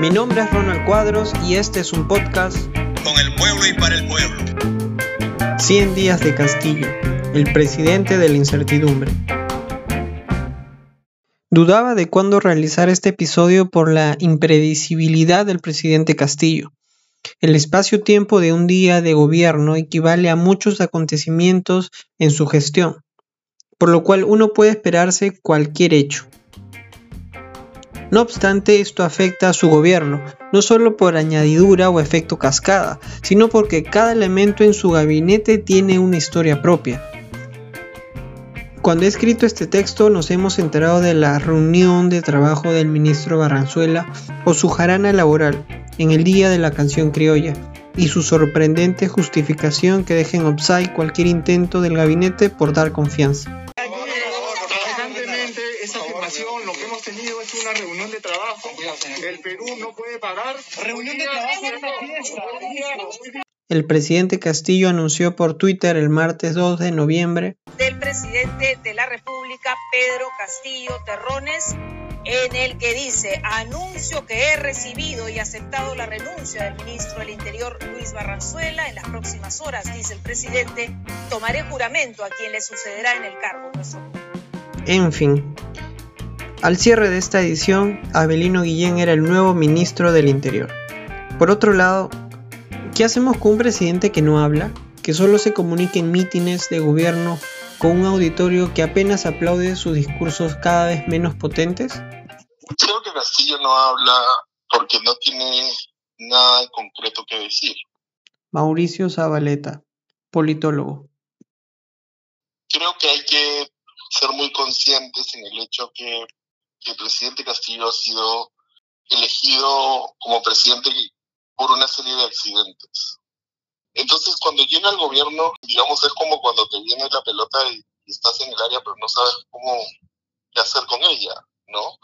Mi nombre es Ronald Cuadros y este es un podcast con el pueblo y para el pueblo. 100 días de Castillo, el presidente de la incertidumbre. Dudaba de cuándo realizar este episodio por la impredecibilidad del presidente Castillo. El espacio-tiempo de un día de gobierno equivale a muchos acontecimientos en su gestión, por lo cual uno puede esperarse cualquier hecho. No obstante, esto afecta a su gobierno, no solo por añadidura o efecto cascada, sino porque cada elemento en su gabinete tiene una historia propia. Cuando he escrito este texto nos hemos enterado de la reunión de trabajo del ministro Barranzuela o su jarana laboral en el día de la canción criolla y su sorprendente justificación que deja en upside cualquier intento del gabinete por dar confianza. Una reunión de trabajo. El Perú no puede pagar. Reunión de trabajo El presidente Castillo anunció por Twitter el martes 2 de noviembre del presidente de la República, Pedro Castillo Terrones, en el que dice, anuncio que he recibido y aceptado la renuncia del ministro del Interior, Luis Barranzuela. En las próximas horas, dice el presidente, tomaré juramento a quien le sucederá en el cargo. En fin, al cierre de esta edición, Abelino Guillén era el nuevo ministro del Interior. Por otro lado, ¿qué hacemos con un presidente que no habla, que solo se comunica en mítines de gobierno con un auditorio que apenas aplaude sus discursos cada vez menos potentes? Creo que Castillo no habla porque no tiene nada concreto que decir. Mauricio Zabaleta, politólogo. Creo que hay que ser muy conscientes en el hecho que el presidente Castillo ha sido elegido como presidente por una serie de accidentes. Entonces, cuando llega el gobierno, digamos, es como cuando te viene la pelota y, estás en el área, pero no sabes cómo hacer con ella, ¿no?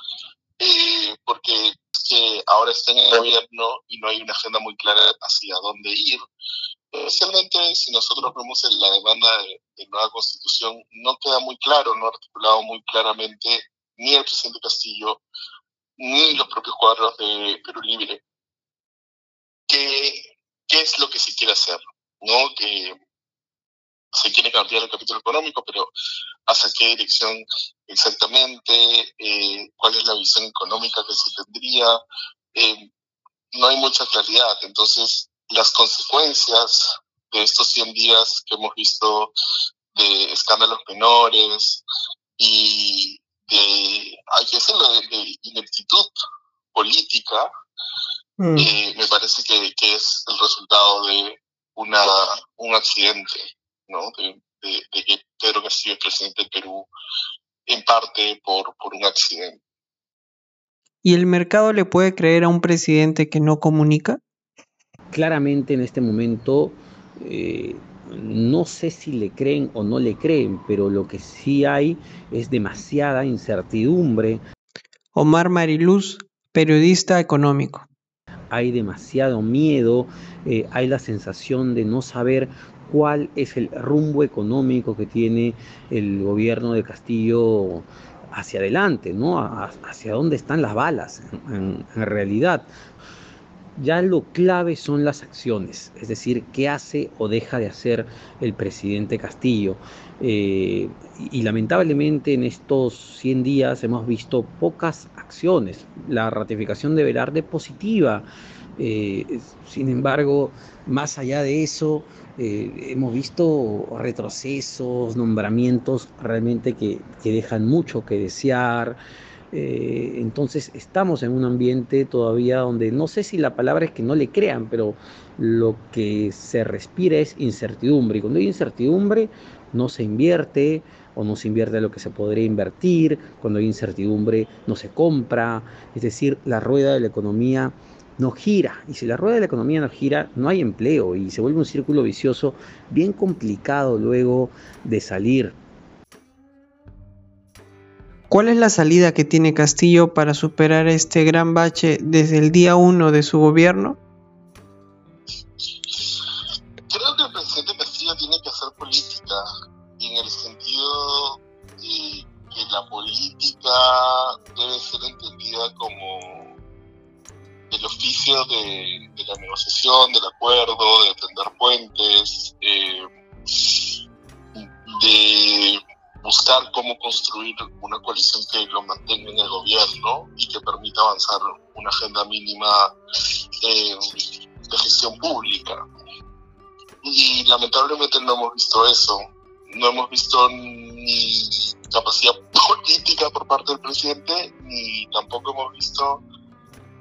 Eh, porque que ahora está en el gobierno y no hay una agenda muy clara hacia dónde ir. Especialmente si nosotros vemos la demanda de, de nueva constitución, no queda muy claro, no articulado muy claramente ni el presidente Castillo, ni los propios cuadros de Perú Libre, qué, qué es lo que se quiere hacer, ¿no? Que se quiere cambiar el capítulo económico, pero hacia qué dirección exactamente, eh, cuál es la visión económica que se tendría, eh, no hay mucha claridad. Entonces, las consecuencias de estos 100 días que hemos visto de escándalos menores y de, hay que decirlo, de, ineptitud política, mm. eh, me parece que, es el resultado de una, un accidente, ¿no? De, que Pedro Castillo es presidente del Perú en parte por, por un accidente. ¿Y el mercado le puede creer a un presidente que no comunica? Claramente en este momento eh, no sé si le creen o no le creen, pero lo que sí hay es demasiada incertidumbre. Omar Mariluz, periodista económico. Hay demasiado miedo, eh, hay la sensación de no saber cuál es el rumbo económico que tiene el gobierno de Castillo hacia adelante, ¿no? hacia dónde están las balas en realidad. Ya lo clave son las acciones, es decir, qué hace o deja de hacer el presidente Castillo. Eh, y, lamentablemente en estos 100 días hemos visto pocas acciones. La ratificación de Velarde positiva. Eh, sin embargo, más allá de eso, eh, hemos visto retrocesos, nombramientos realmente que, que dejan mucho que desear. Eh, entonces estamos en un ambiente todavía donde no sé si la palabra es que no le crean, pero lo que se respira es incertidumbre. Y cuando hay incertidumbre no se invierte o no se invierte lo que se podría invertir. Cuando hay incertidumbre no se compra. Es decir, la rueda de la economía no gira. Y si la rueda de la economía no gira, no hay empleo y se vuelve un círculo vicioso bien complicado luego de salir. ¿Cuál es la salida que tiene Castillo para superar este gran bache desde el día uno de su gobierno? Creo que el presidente Castillo tiene que hacer política en el sentido de que la política debe ser entendida como el beneficio de, la negociación, del acuerdo, de tender puentes, eh, de buscar cómo construir una coalición que lo mantenga en el gobierno y que permita avanzar una agenda mínima eh, de gestión pública. Y lamentablemente no hemos visto eso. No hemos visto ni capacidad política por parte del presidente, ni tampoco hemos visto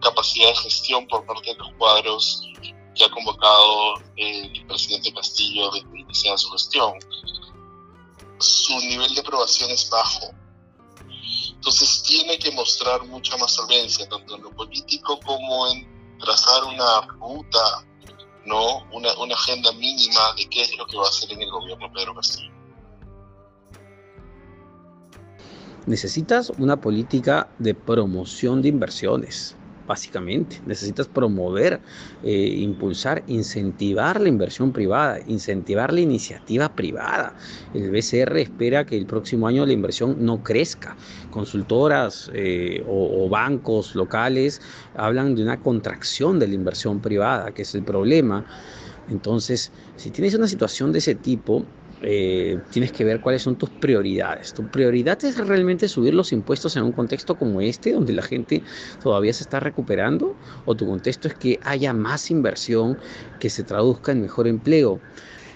capacidad de gestión por parte de los cuadros que ha convocado el presidente Castillo desde que su gestión su nivel de aprobación es bajo. Entonces tiene que mostrar mucha más solvencia, tanto en lo político como en trazar una ruta, ¿no? Una, una agenda mínima de qué es lo que va a hacer en el gobierno Pedro Castillo. Necesitas una política de promoción de inversiones básicamente. Necesitas promover, eh, impulsar, incentivar la inversión privada, incentivar la iniciativa privada. El BCR espera que el próximo año la inversión no crezca. Consultoras eh, o, o bancos locales hablan de una contracción de la inversión privada, que es el problema. Entonces, si tienes una situación de ese tipo, eh, tienes que ver cuáles son tus prioridades. Tu prioridad es realmente subir los impuestos en un contexto como este, donde la gente todavía se está recuperando, o tu contexto es que haya más inversión que se traduzca en mejor empleo.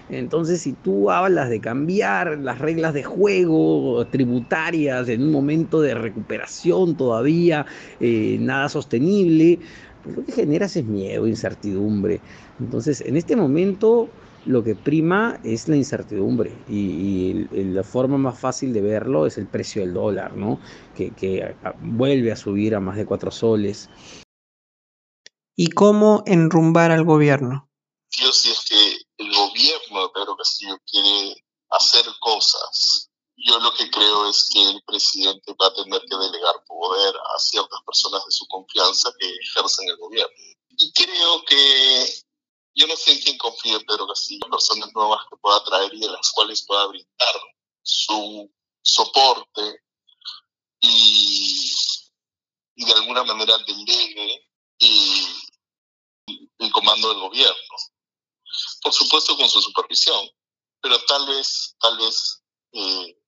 Entonces, si tú hablas de cambiar las reglas de juego tributarias en un momento de recuperación todavía eh, nada sostenible, pues lo que generas es miedo, incertidumbre. Entonces, en este momento lo que prima es la incertidumbre y, la forma más fácil de verlo es el precio del dólar, ¿no? Que, vuelve a subir a más de cuatro soles. ¿Y cómo enrumbar al gobierno? Yo si es que el gobierno de Pedro Castillo quiere hacer cosas, yo lo que creo es que el presidente va a tener que delegar poder a ciertas personas de su confianza que ejercen el gobierno. Y creo que yo no sé en quién confía Pedro Castillo, personas nuevas que pueda traer y de las cuales pueda brindar su soporte y, de alguna manera delegue y, el comando del gobierno. Por supuesto con su supervisión, pero tal vez, tal vez eh,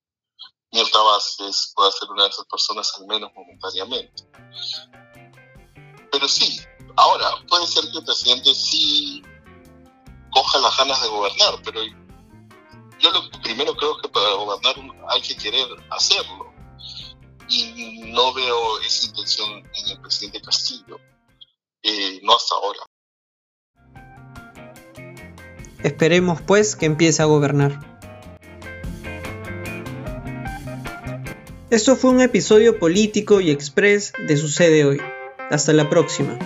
Mirta Vázquez pueda ser una de esas personas al menos momentáneamente. Pero sí, ahora puede ser que el presidente sí coja las ganas de gobernar, pero yo lo primero creo que para gobernar hay que querer hacerlo. Y no veo esa intención en el presidente Castillo, eh, no hasta ahora. Esperemos pues que empiece a gobernar. Esto fue un episodio político y express de Sucede Hoy. Hasta la próxima.